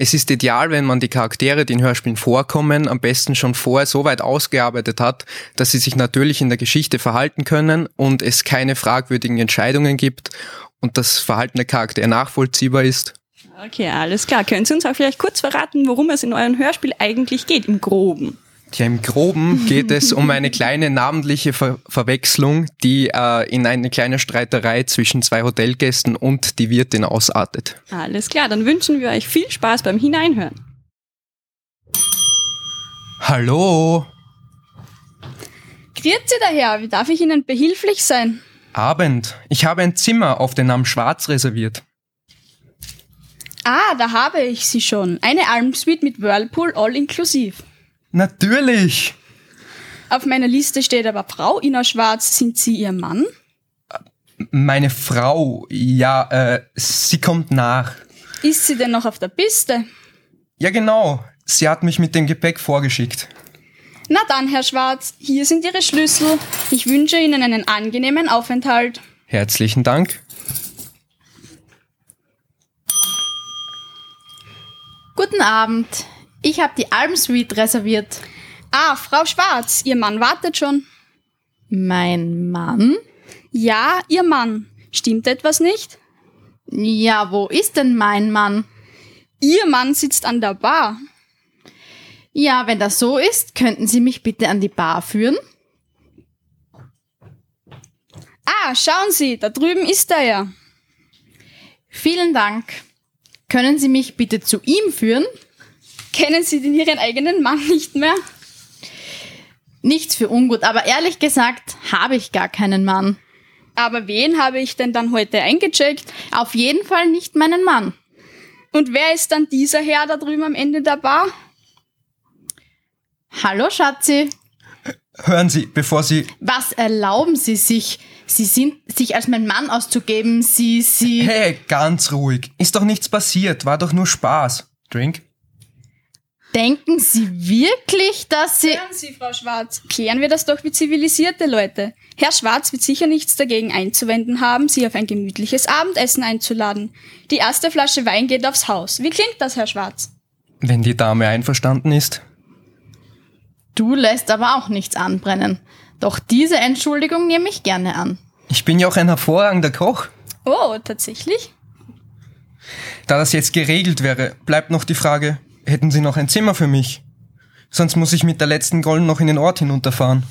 es ist ideal, wenn man die Charaktere, die in Hörspielen vorkommen, am besten schon vorher so weit ausgearbeitet hat, dass sie sich natürlich in der Geschichte verhalten können und es keine fragwürdigen Entscheidungen gibt und das Verhalten der Charaktere nachvollziehbar ist. Okay, alles klar. Können Sie uns auch vielleicht kurz verraten, worum es in eurem Hörspiel eigentlich geht, im Groben? Tja, im Groben geht es um eine kleine namentliche Ver Verwechslung, die äh, in eine kleine Streiterei zwischen zwei Hotelgästen und die Wirtin ausartet. Alles klar, dann wünschen wir euch viel Spaß beim Hineinhören. Hallo? Grüezi daher, wie darf ich Ihnen behilflich sein? Abend. Ich habe ein Zimmer auf den Namen Schwarz reserviert. Ah, da habe ich sie schon. Eine Almsuite mit Whirlpool all inklusiv. Natürlich. Auf meiner Liste steht aber Frau Ina Schwarz. Sind Sie Ihr Mann? Meine Frau, ja, äh, sie kommt nach. Ist sie denn noch auf der Piste? Ja, genau. Sie hat mich mit dem Gepäck vorgeschickt. Na dann, Herr Schwarz, hier sind Ihre Schlüssel. Ich wünsche Ihnen einen angenehmen Aufenthalt. Herzlichen Dank. Guten Abend. Ich habe die Almsuite reserviert. Ah, Frau Schwarz, Ihr Mann wartet schon. Mein Mann? Ja, Ihr Mann. Stimmt etwas nicht? Ja, wo ist denn mein Mann? Ihr Mann sitzt an der Bar. Ja, wenn das so ist, könnten Sie mich bitte an die Bar führen? Ah, schauen Sie, da drüben ist er ja. Vielen Dank. Können Sie mich bitte zu ihm führen? Kennen Sie denn Ihren eigenen Mann nicht mehr? Nichts für ungut, aber ehrlich gesagt habe ich gar keinen Mann. Aber wen habe ich denn dann heute eingecheckt? Auf jeden Fall nicht meinen Mann. Und wer ist dann dieser Herr da drüben am Ende der Bar? Hallo, Schatzi. Hören Sie, bevor Sie. Was erlauben Sie sich? Sie sind, sich als mein Mann auszugeben. Sie, Sie. Hey, ganz ruhig. Ist doch nichts passiert. War doch nur Spaß. Drink? Denken Sie wirklich, dass Sie. Hören Sie, Frau Schwarz. Klären wir das doch wie zivilisierte Leute. Herr Schwarz wird sicher nichts dagegen einzuwenden haben, Sie auf ein gemütliches Abendessen einzuladen. Die erste Flasche Wein geht aufs Haus. Wie klingt das, Herr Schwarz? Wenn die Dame einverstanden ist. Du lässt aber auch nichts anbrennen. Doch diese Entschuldigung nehme ich gerne an. Ich bin ja auch ein hervorragender Koch. Oh, tatsächlich? Da das jetzt geregelt wäre, bleibt noch die Frage, hätten Sie noch ein Zimmer für mich? Sonst muss ich mit der letzten Gondel noch in den Ort hinunterfahren.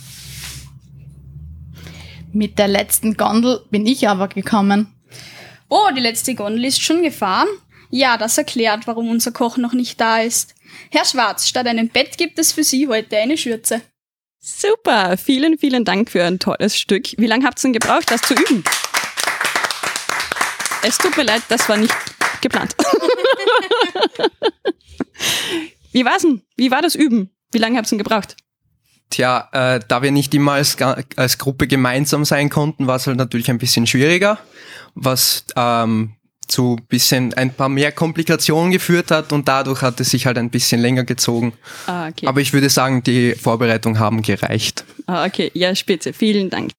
Mit der letzten Gondel bin ich aber gekommen. Oh, die letzte Gondel ist schon gefahren? Ja, das erklärt, warum unser Koch noch nicht da ist. Herr Schwarz, statt einem Bett gibt es für Sie heute eine Schürze. Super, vielen, vielen Dank für ein tolles Stück. Wie lange habt ihr denn gebraucht, das zu üben? Es tut mir leid, das war nicht geplant. Wie war's denn? Wie war das Üben? Wie lange habt ihr denn gebraucht? Tja, äh, da wir nicht immer als, als Gruppe gemeinsam sein konnten, war es halt natürlich ein bisschen schwieriger, was ähm, zu bisschen ein paar mehr Komplikationen geführt hat und dadurch hat es sich halt ein bisschen länger gezogen. Ah, okay. Aber ich würde sagen, die Vorbereitungen haben gereicht. Ah, okay, ja, spitze. Vielen Dank.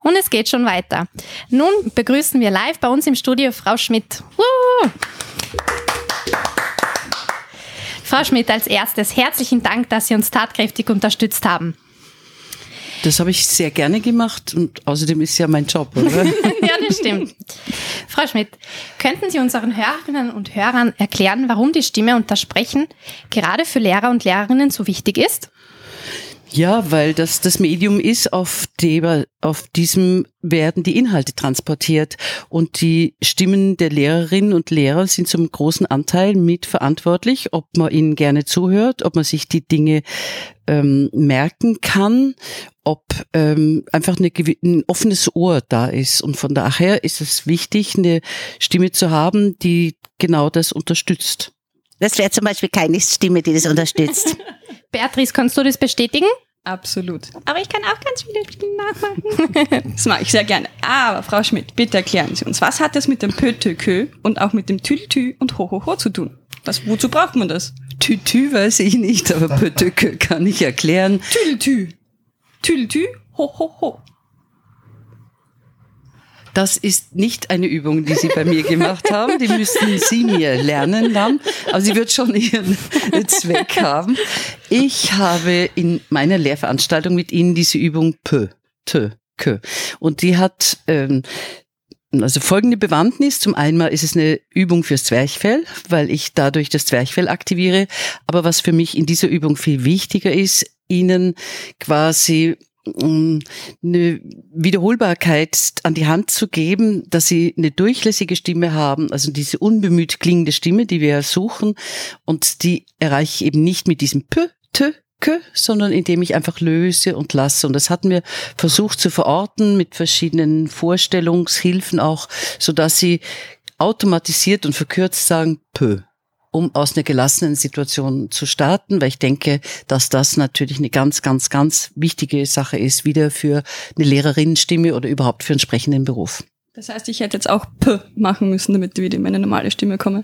Und es geht schon weiter. Nun begrüßen wir live bei uns im Studio Frau Schmidt. Woo! Frau Schmidt, als erstes herzlichen Dank, dass Sie uns tatkräftig unterstützt haben. Das habe ich sehr gerne gemacht und außerdem ist ja mein Job, oder? ja, das stimmt. Frau Schmidt, könnten Sie unseren Hörerinnen und Hörern erklären, warum die Stimme und das Sprechen gerade für Lehrer und Lehrerinnen so wichtig ist? Ja, weil das das Medium ist, auf, dem, auf diesem werden die Inhalte transportiert und die Stimmen der Lehrerinnen und Lehrer sind zum großen Anteil mitverantwortlich, ob man ihnen gerne zuhört, ob man sich die Dinge ähm, merken kann, ob ähm, einfach eine, ein offenes Ohr da ist. Und von daher ist es wichtig, eine Stimme zu haben, die genau das unterstützt. Das wäre zum Beispiel keine Stimme, die das unterstützt. Beatrice, kannst du das bestätigen? Absolut. Aber ich kann auch ganz viele Stimmen nachmachen. das mache ich sehr gerne. Aber Frau Schmidt, bitte erklären Sie uns, was hat das mit dem Pötökö und auch mit dem Tültü und Hohoho zu tun? Was, wozu braucht man das? Tütü weiß ich nicht, aber Pötökö kann ich erklären. Tültü. Tültü, Hohoho. Das ist nicht eine Übung, die Sie bei mir gemacht haben. Die müssten Sie mir lernen dann. Aber sie wird schon ihren Zweck haben. Ich habe in meiner Lehrveranstaltung mit Ihnen diese Übung Pö, Tö, Kö. Und die hat ähm, also folgende Bewandtnis. Zum einen ist es eine Übung fürs Zwerchfell, weil ich dadurch das Zwerchfell aktiviere. Aber was für mich in dieser Übung viel wichtiger ist, Ihnen quasi eine Wiederholbarkeit an die Hand zu geben, dass sie eine durchlässige Stimme haben, also diese unbemüht klingende Stimme, die wir suchen, und die erreiche ich eben nicht mit diesem P, T, drücke, sondern indem ich einfach löse und lasse. Und das hatten wir versucht zu verorten mit verschiedenen Vorstellungshilfen auch, so dass sie automatisiert und verkürzt sagen, pö um aus einer gelassenen Situation zu starten, weil ich denke, dass das natürlich eine ganz, ganz, ganz wichtige Sache ist, wieder für eine Lehrerinnenstimme oder überhaupt für einen sprechenden Beruf. Das heißt, ich hätte jetzt auch P machen müssen, damit ich wieder in meine normale Stimme komme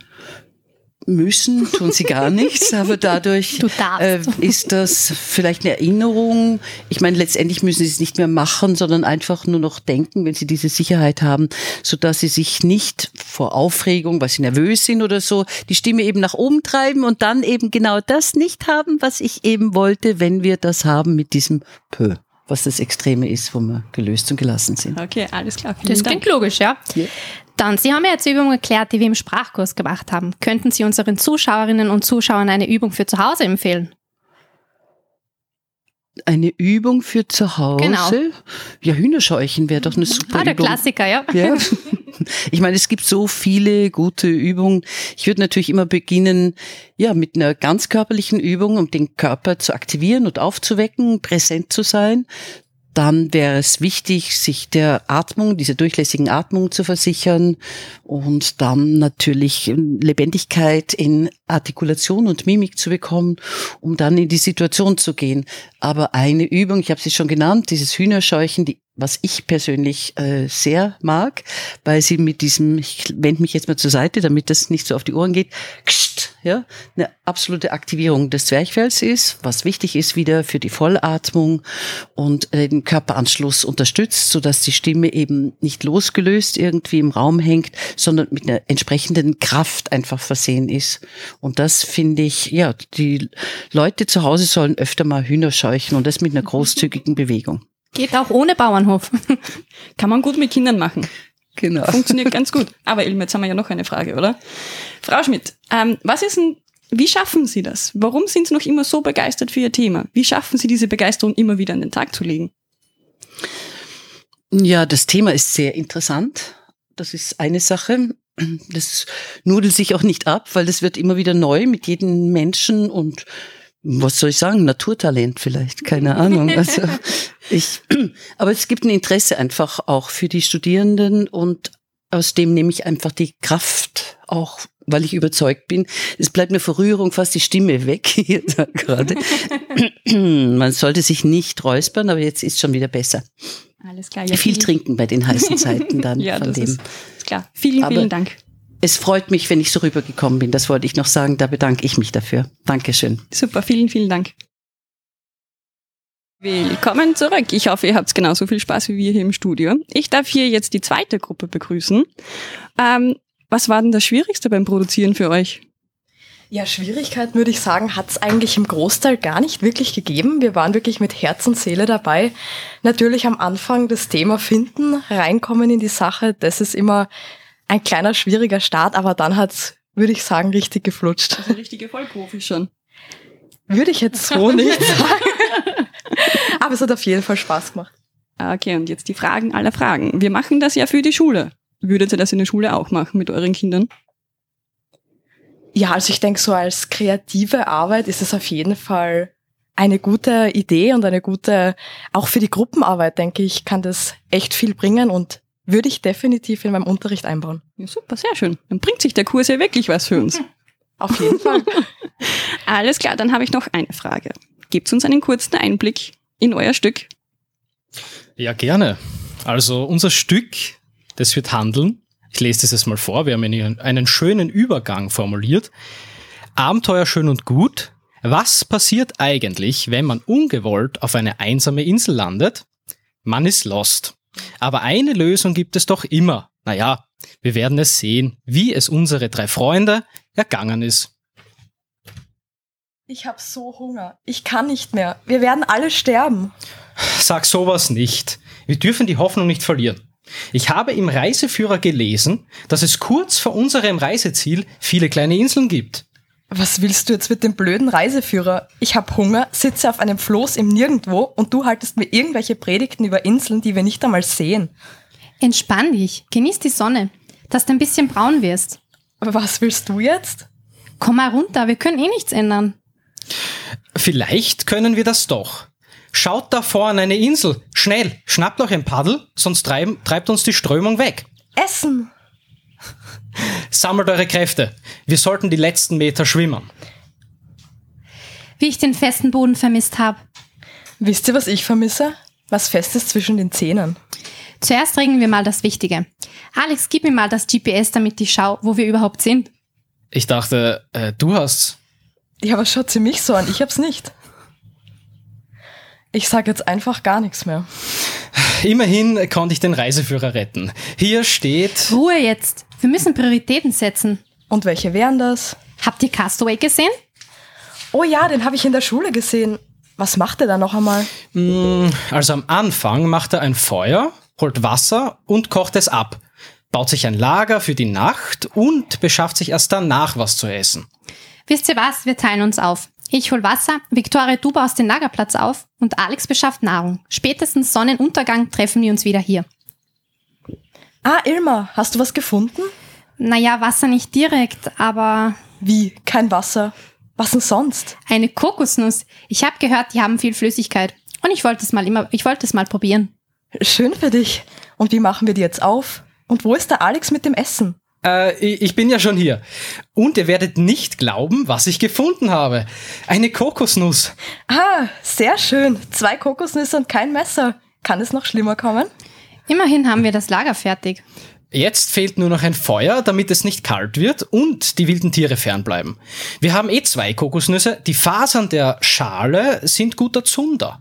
müssen, tun sie gar nichts, aber dadurch äh, ist das vielleicht eine Erinnerung. Ich meine, letztendlich müssen sie es nicht mehr machen, sondern einfach nur noch denken, wenn sie diese Sicherheit haben, so dass sie sich nicht vor Aufregung, weil sie nervös sind oder so, die Stimme eben nach oben treiben und dann eben genau das nicht haben, was ich eben wollte, wenn wir das haben mit diesem Pö was das Extreme ist, wo wir gelöst und gelassen sind. Okay, alles klar. das klingt logisch, ja. ja. Dann, Sie haben ja jetzt Übungen erklärt, die wir im Sprachkurs gemacht haben. Könnten Sie unseren Zuschauerinnen und Zuschauern eine Übung für zu Hause empfehlen? Eine Übung für zu Hause? Genau. Ja, Hühnerscheuchen wäre doch eine super ah, der Übung. Klassiker, ja. ja. Ich meine, es gibt so viele gute Übungen. Ich würde natürlich immer beginnen, ja, mit einer ganz körperlichen Übung, um den Körper zu aktivieren und aufzuwecken, präsent zu sein dann wäre es wichtig, sich der Atmung, dieser durchlässigen Atmung zu versichern und dann natürlich Lebendigkeit in Artikulation und Mimik zu bekommen, um dann in die Situation zu gehen. Aber eine Übung, ich habe sie schon genannt, dieses Hühnerscheuchen, die was ich persönlich äh, sehr mag, weil sie mit diesem, ich wende mich jetzt mal zur Seite, damit das nicht so auf die Ohren geht, kst, ja, eine absolute Aktivierung des Zwerchfells ist, was wichtig ist wieder für die Vollatmung und äh, den Körperanschluss unterstützt, so dass die Stimme eben nicht losgelöst irgendwie im Raum hängt, sondern mit einer entsprechenden Kraft einfach versehen ist. Und das finde ich, ja, die Leute zu Hause sollen öfter mal Hühner scheuchen und das mit einer großzügigen Bewegung. Geht auch ohne Bauernhof. Kann man gut mit Kindern machen. Genau. Funktioniert ganz gut. Aber Ilme, jetzt haben wir ja noch eine Frage, oder? Frau Schmidt, ähm, was ist denn, wie schaffen Sie das? Warum sind Sie noch immer so begeistert für Ihr Thema? Wie schaffen Sie diese Begeisterung immer wieder an den Tag zu legen? Ja, das Thema ist sehr interessant. Das ist eine Sache. Das nudelt sich auch nicht ab, weil das wird immer wieder neu mit jedem Menschen und was soll ich sagen, Naturtalent vielleicht, keine Ahnung. Also ich, aber es gibt ein Interesse einfach auch für die Studierenden und aus dem nehme ich einfach die Kraft auch, weil ich überzeugt bin. Es bleibt mir vor Rührung fast die Stimme weg hier gerade. Man sollte sich nicht räuspern, aber jetzt ist schon wieder besser. Alles klar. Ja, viel trinken bei den heißen Zeiten dann ja, von das dem. Ist, ist klar. Vielen, aber vielen Dank. Es freut mich, wenn ich so rübergekommen bin. Das wollte ich noch sagen. Da bedanke ich mich dafür. Dankeschön. Super, vielen, vielen Dank. Willkommen zurück. Ich hoffe, ihr habt genauso viel Spaß wie wir hier im Studio. Ich darf hier jetzt die zweite Gruppe begrüßen. Ähm, was war denn das Schwierigste beim Produzieren für euch? Ja, Schwierigkeiten würde ich sagen, hat es eigentlich im Großteil gar nicht wirklich gegeben. Wir waren wirklich mit Herz und Seele dabei. Natürlich am Anfang das Thema finden, reinkommen in die Sache, das ist immer ein kleiner schwieriger Start, aber dann hat's, würde ich sagen, richtig geflutscht. Also richtige Vollprofi schon. Würde ich jetzt so nicht sagen. aber es hat auf jeden Fall Spaß gemacht. Okay, und jetzt die Fragen aller Fragen. Wir machen das ja für die Schule. Würdet ihr das in der Schule auch machen mit euren Kindern? Ja, also ich denke, so als kreative Arbeit ist es auf jeden Fall eine gute Idee und eine gute, auch für die Gruppenarbeit, denke ich, kann das echt viel bringen und würde ich definitiv in meinem Unterricht einbauen. Ja, super, sehr schön. Dann bringt sich der Kurs ja wirklich was für uns. Auf jeden Fall. Alles klar, dann habe ich noch eine Frage. Gebt uns einen kurzen Einblick in euer Stück. Ja, gerne. Also unser Stück, das wird handeln. Ich lese das jetzt mal vor. Wir haben einen schönen Übergang formuliert. Abenteuer schön und gut. Was passiert eigentlich, wenn man ungewollt auf eine einsame Insel landet? Man ist lost. Aber eine Lösung gibt es doch immer. Naja, wir werden es sehen, wie es unsere drei Freunde ergangen ist. Ich habe so Hunger. Ich kann nicht mehr. Wir werden alle sterben. Sag sowas nicht. Wir dürfen die Hoffnung nicht verlieren. Ich habe im Reiseführer gelesen, dass es kurz vor unserem Reiseziel viele kleine Inseln gibt. Was willst du jetzt mit dem blöden Reiseführer? Ich hab Hunger, sitze auf einem Floß im Nirgendwo und du haltest mir irgendwelche Predigten über Inseln, die wir nicht einmal sehen. Entspann dich, genieß die Sonne, dass du ein bisschen braun wirst. Was willst du jetzt? Komm mal runter, wir können eh nichts ändern. Vielleicht können wir das doch. Schaut da vorne eine Insel. Schnell, schnappt euch ein Paddel, sonst treiben, treibt uns die Strömung weg. Essen! Sammelt eure Kräfte. Wir sollten die letzten Meter schwimmen. Wie ich den festen Boden vermisst habe. Wisst ihr, was ich vermisse? Was Festes zwischen den Zähnen. Zuerst regeln wir mal das Wichtige. Alex, gib mir mal das GPS, damit ich schaue, wo wir überhaupt sind. Ich dachte, äh, du hast. Ja, aber schaut sie mich so an, ich hab's nicht. Ich sag jetzt einfach gar nichts mehr. Immerhin konnte ich den Reiseführer retten. Hier steht. Ruhe jetzt. Wir müssen Prioritäten setzen. Und welche wären das? Habt ihr Castaway gesehen? Oh ja, den habe ich in der Schule gesehen. Was macht er da noch einmal? Mm, Also am Anfang macht er ein Feuer, holt Wasser und kocht es ab, baut sich ein Lager für die Nacht und beschafft sich erst danach was zu essen. Wisst ihr was? Wir teilen uns auf. Ich hol Wasser, Victoria, du baust den Lagerplatz auf und Alex beschafft Nahrung. Spätestens Sonnenuntergang treffen wir uns wieder hier. Ah, Ilma, hast du was gefunden? Naja, Wasser nicht direkt, aber. Wie? Kein Wasser? Was denn sonst? Eine Kokosnuss. Ich habe gehört, die haben viel Flüssigkeit. Und ich wollte es mal immer, ich wollte es mal probieren. Schön für dich. Und wie machen wir die jetzt auf? Und wo ist der Alex mit dem Essen? Äh, ich ich bin ja schon hier. Und ihr werdet nicht glauben, was ich gefunden habe. Eine Kokosnuss. Ah, sehr schön. Zwei Kokosnüsse und kein Messer. Kann es noch schlimmer kommen? Immerhin haben wir das Lager fertig. Jetzt fehlt nur noch ein Feuer, damit es nicht kalt wird und die wilden Tiere fernbleiben. Wir haben eh zwei Kokosnüsse. Die Fasern der Schale sind guter Zunder.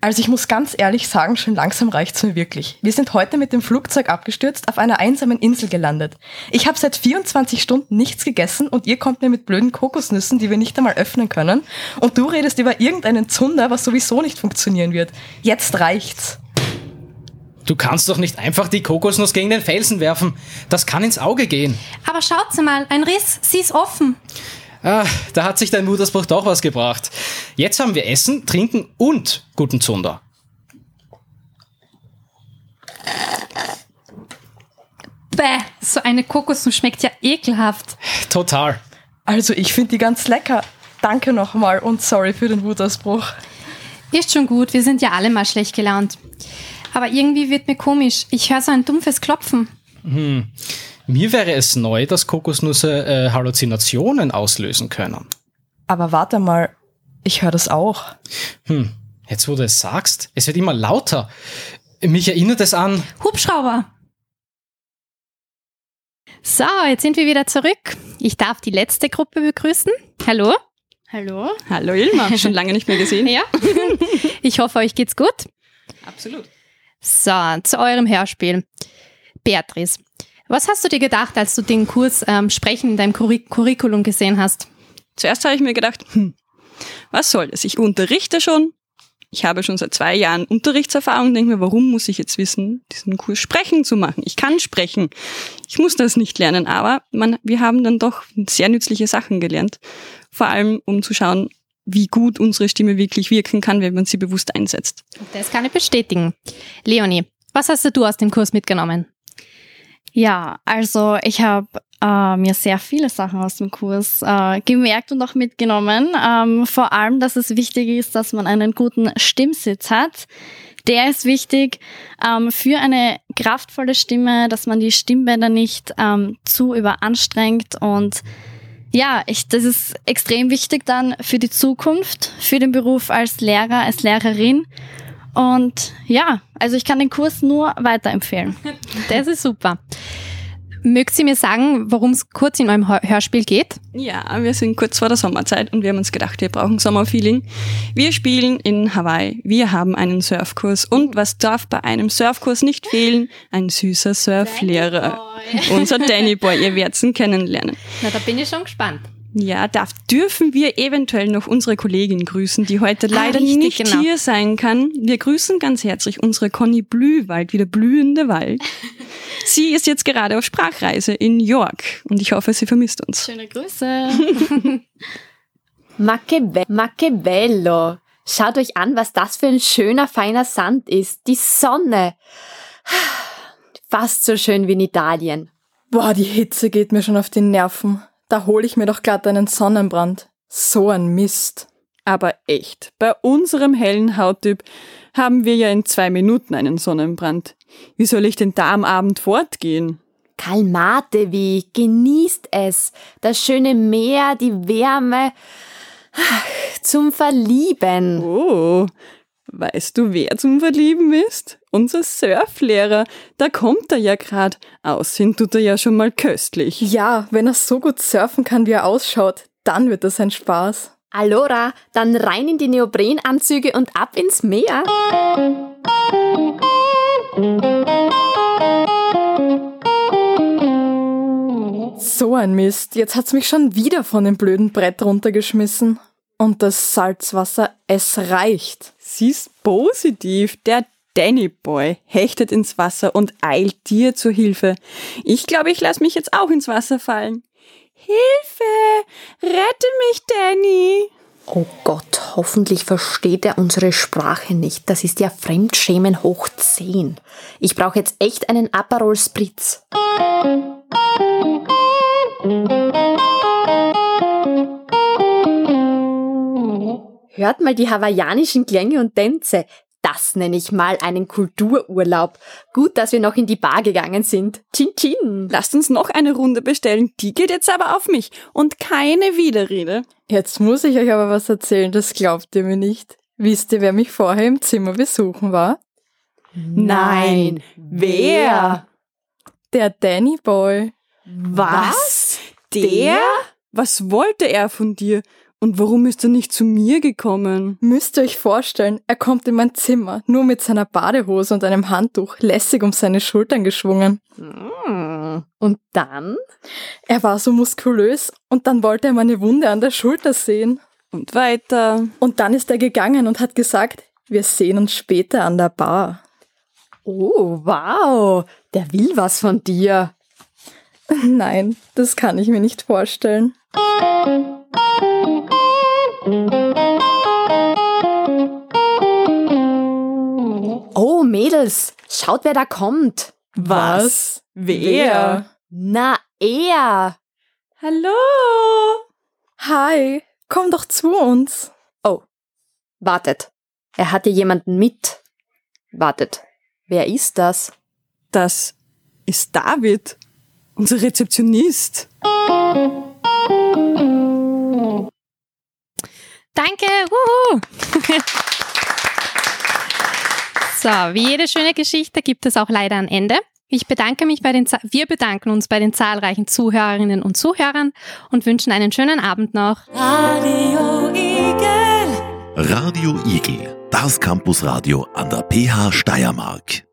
Also ich muss ganz ehrlich sagen, schon langsam reicht's mir wirklich. Wir sind heute mit dem Flugzeug abgestürzt auf einer einsamen Insel gelandet. Ich habe seit 24 Stunden nichts gegessen und ihr kommt mir mit blöden Kokosnüssen, die wir nicht einmal öffnen können. Und du redest über irgendeinen Zunder, was sowieso nicht funktionieren wird. Jetzt reicht's. Du kannst doch nicht einfach die Kokosnuss gegen den Felsen werfen. Das kann ins Auge gehen. Aber schaut mal, ein Riss, sie ist offen. Ah, da hat sich dein Muttersbruch doch was gebracht. Jetzt haben wir Essen, Trinken und guten Zunder. Bäh, so eine Kokosnuss schmeckt ja ekelhaft. Total. Also ich finde die ganz lecker. Danke nochmal und sorry für den Wutausbruch. Ist schon gut, wir sind ja alle mal schlecht gelaunt. Aber irgendwie wird mir komisch. Ich höre so ein dumpfes Klopfen. Hm. Mir wäre es neu, dass Kokosnüsse äh, Halluzinationen auslösen können. Aber warte mal, ich höre das auch. Hm. Jetzt, wo du es sagst, es wird immer lauter. Mich erinnert es an. Hubschrauber! So, jetzt sind wir wieder zurück. Ich darf die letzte Gruppe begrüßen. Hallo? Hallo? Hallo Ilma, schon lange nicht mehr gesehen. Ja. Ich hoffe, euch geht's gut. Absolut. So, zu eurem Hörspiel. Beatrice, was hast du dir gedacht, als du den Kurs ähm, Sprechen in deinem Curri Curriculum gesehen hast? Zuerst habe ich mir gedacht, hm, was soll das? Ich unterrichte schon. Ich habe schon seit zwei Jahren Unterrichtserfahrung denke mir, warum muss ich jetzt wissen, diesen Kurs Sprechen zu machen? Ich kann sprechen. Ich muss das nicht lernen, aber man, wir haben dann doch sehr nützliche Sachen gelernt. Vor allem, um zu schauen, wie gut unsere Stimme wirklich wirken kann, wenn man sie bewusst einsetzt. Das kann ich bestätigen. Leonie, was hast du aus dem Kurs mitgenommen? Ja, also ich habe äh, mir sehr viele Sachen aus dem Kurs äh, gemerkt und auch mitgenommen. Ähm, vor allem, dass es wichtig ist, dass man einen guten Stimmsitz hat. Der ist wichtig ähm, für eine kraftvolle Stimme, dass man die Stimmbänder nicht ähm, zu überanstrengt und ja, ich, das ist extrem wichtig dann für die Zukunft, für den Beruf als Lehrer, als Lehrerin. Und ja, also ich kann den Kurs nur weiterempfehlen. Das ist super. Mögt ihr mir sagen, worum es kurz in eurem Hörspiel geht? Ja, wir sind kurz vor der Sommerzeit und wir haben uns gedacht, wir brauchen Sommerfeeling. Wir spielen in Hawaii, wir haben einen Surfkurs und was darf bei einem Surfkurs nicht fehlen? Ein süßer Surflehrer. Unser Danny Boy, ihr werdet ihn kennenlernen. Na, da bin ich schon gespannt. Ja, darf, dürfen wir eventuell noch unsere Kollegin grüßen, die heute Ah, leider richtig, nicht genau. hier sein kann. Wir grüßen ganz herzlich unsere Conny Blühwald, wie der blühende Wald. Sie ist jetzt gerade auf Sprachreise in York und ich hoffe, sie vermisst uns. Schöne Grüße. Ma che, be ma che bello! Schaut euch an, was das für ein schöner, feiner Sand ist. Die Sonne. Fast so schön wie in Italien. Boah, die Hitze geht mir schon auf die Nerven. Da hole ich mir doch glatt einen Sonnenbrand. So ein Mist. Aber echt, bei unserem hellen Hauttyp haben wir ja in zwei Minuten einen Sonnenbrand. Wie soll ich denn da am Abend fortgehen? Kalmate wie, genießt es. Das schöne Meer, die Wärme. Zum Verlieben. Oh, weißt du, wer zum Verlieben ist? Unser Surflehrer. Da kommt er ja grad. Aussehen tut er ja schon mal köstlich. Ja, wenn er so gut surfen kann, wie er ausschaut, dann wird das ein Spaß. Allora, dann rein in die Neoprenanzüge und ab ins Meer. So ein Mist. Jetzt hat's mich schon wieder von dem blöden Brett runtergeschmissen. Und das Salzwasser, es reicht. Siehst positiv. Der Danny Boy hechtet ins Wasser und eilt dir zur Hilfe. Ich glaube, ich lasse mich jetzt auch ins Wasser fallen. Hilfe! Rette mich, Danny! Oh Gott, hoffentlich versteht er unsere Sprache nicht. Das ist ja Fremdschämen hoch 10. Ich brauche jetzt echt einen Aperol Spritz. Hört mal die hawaiianischen Klänge und Tänze. Das nenne ich mal einen Kultururlaub. Gut, dass wir noch in die Bar gegangen sind. Chin Chin. Lasst uns noch eine Runde bestellen. Die geht jetzt aber auf mich. Und keine Widerrede. Jetzt muss ich euch aber was erzählen, das glaubt ihr mir nicht. Wisst ihr, wer mich vorher im Zimmer besuchen war? Nein. Wer? Der Danny Boy. Was? Der? Was wollte er von dir? Und warum ist er nicht zu mir gekommen? Müsst ihr euch vorstellen, er kommt in mein Zimmer, nur mit seiner Badehose und einem Handtuch, lässig um seine Schultern geschwungen. Und dann? Er war so muskulös und dann wollte er meine Wunde an der Schulter sehen. Und weiter. Und dann ist er gegangen und hat gesagt, wir sehen uns später an der Bar. Oh, wow, der will was von dir. Nein, das kann ich mir nicht vorstellen. Oh, Mädels, schaut, wer da kommt. Was? Wer? Na, er. Hallo. Hi, komm doch zu uns. Oh, wartet. Er hatte jemanden mit. Wartet, wer ist das? Das ist David, unser Rezeptionist. Danke, wuhu. so, wie jede schöne Geschichte gibt es auch leider ein Ende. Ich bedanke mich bei den, wir bedanken uns bei den zahlreichen Zuhörerinnen und Zuhörern und wünschen einen schönen Abend noch. Radio Igel. Radio Igel, das Campusradio an der PH Steiermark.